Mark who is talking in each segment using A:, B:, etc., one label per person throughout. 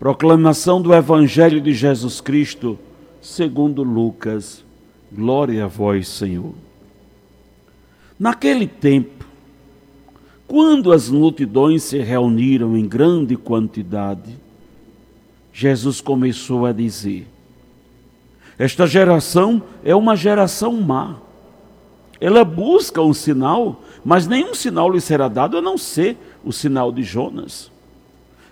A: Proclamação do Evangelho de Jesus Cristo, segundo Lucas. Glória a vós, Senhor. Naquele tempo, quando as multidões se reuniram em grande quantidade, Jesus começou a dizer: Esta geração é uma geração má ela busca um sinal, mas nenhum sinal lhe será dado a não ser o sinal de Jonas.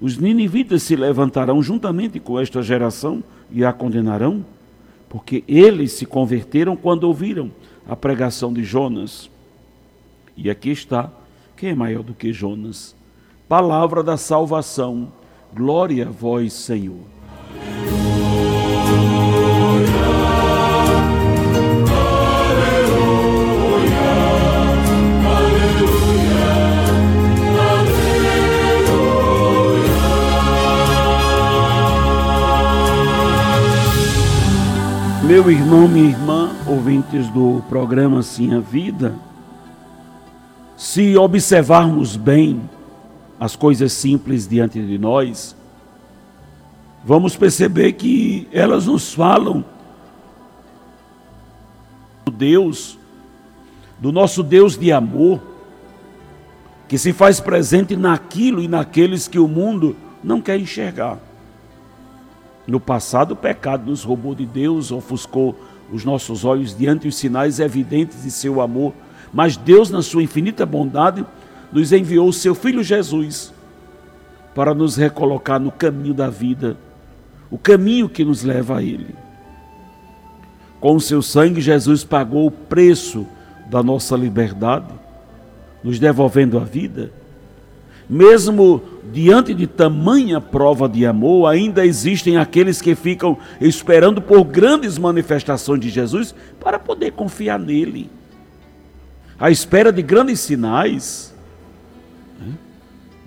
A: Os ninivitas se levantarão juntamente com esta geração e a condenarão, porque eles se converteram quando ouviram a pregação de Jonas. E aqui está quem é maior do que Jonas. Palavra da salvação. Glória a vós, Senhor. Meu irmão, minha irmã, ouvintes do programa Sim a Vida, se observarmos bem as coisas simples diante de nós, vamos perceber que elas nos falam do Deus, do nosso Deus de amor, que se faz presente naquilo e naqueles que o mundo não quer enxergar. No passado, o pecado nos roubou de Deus, ofuscou os nossos olhos diante dos sinais evidentes de seu amor. Mas Deus, na sua infinita bondade, nos enviou o seu Filho Jesus para nos recolocar no caminho da vida, o caminho que nos leva a Ele. Com o seu sangue, Jesus pagou o preço da nossa liberdade, nos devolvendo a vida mesmo diante de tamanha prova de amor, ainda existem aqueles que ficam esperando por grandes manifestações de Jesus para poder confiar nele. À espera de grandes sinais, né?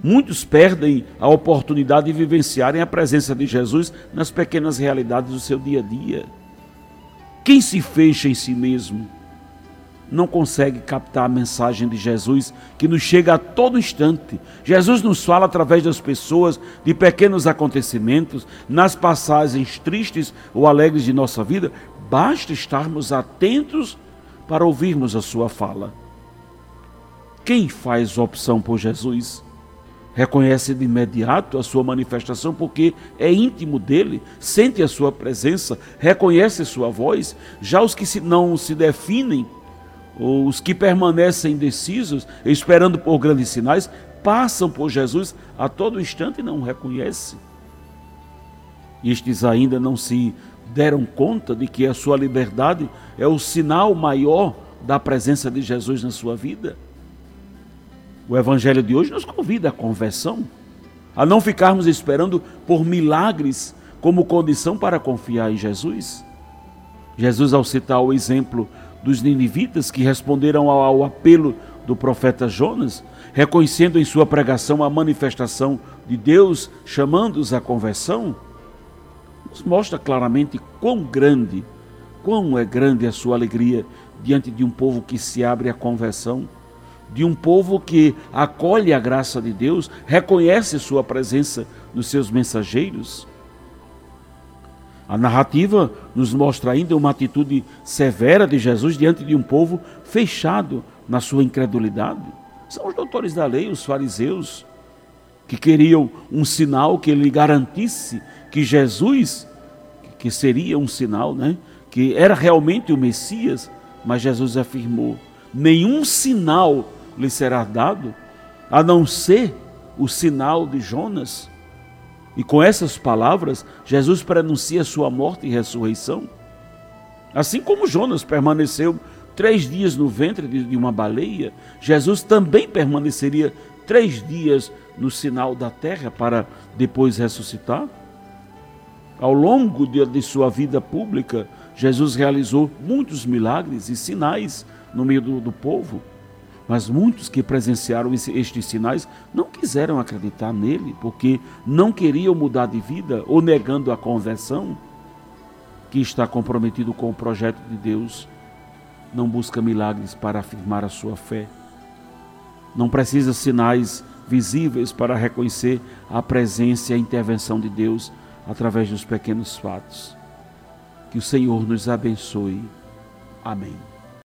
A: muitos perdem a oportunidade de vivenciarem a presença de Jesus nas pequenas realidades do seu dia a dia. Quem se fecha em si mesmo? Não consegue captar a mensagem de Jesus que nos chega a todo instante. Jesus nos fala através das pessoas, de pequenos acontecimentos, nas passagens tristes ou alegres de nossa vida. Basta estarmos atentos para ouvirmos a sua fala. Quem faz opção por Jesus? reconhece de imediato a sua manifestação porque é íntimo dele, sente a sua presença, reconhece sua voz. Já os que não se definem os que permanecem indecisos, esperando por grandes sinais, passam por Jesus a todo instante e não o reconhecem. Estes ainda não se deram conta de que a sua liberdade é o sinal maior da presença de Jesus na sua vida. O Evangelho de hoje nos convida à conversão, a não ficarmos esperando por milagres como condição para confiar em Jesus. Jesus, ao citar o exemplo dos ninivitas que responderam ao apelo do profeta Jonas, reconhecendo em sua pregação a manifestação de Deus, chamando-os à conversão, nos mostra claramente quão grande, quão é grande a sua alegria diante de um povo que se abre à conversão, de um povo que acolhe a graça de Deus, reconhece sua presença nos seus mensageiros. A narrativa nos mostra ainda uma atitude severa de Jesus diante de um povo fechado na sua incredulidade. São os doutores da lei, os fariseus, que queriam um sinal que lhe garantisse que Jesus, que seria um sinal, né? que era realmente o Messias, mas Jesus afirmou: nenhum sinal lhe será dado, a não ser o sinal de Jonas. E com essas palavras, Jesus prenuncia sua morte e ressurreição. Assim como Jonas permaneceu três dias no ventre de uma baleia, Jesus também permaneceria três dias no sinal da terra para depois ressuscitar. Ao longo de, sua vida pública, Jesus realizou muitos milagres e sinais no meio do, do povo. Mas muitos que presenciaram estes sinais não quiseram acreditar nele, porque não queriam mudar de vida ou negando a conversão, que está comprometido com o projeto de Deus. Não busca milagres para afirmar a sua fé. Não precisa sinais visíveis para reconhecer a presença e a intervenção de Deus através dos pequenos fatos. Que o Senhor nos abençoe. Amém.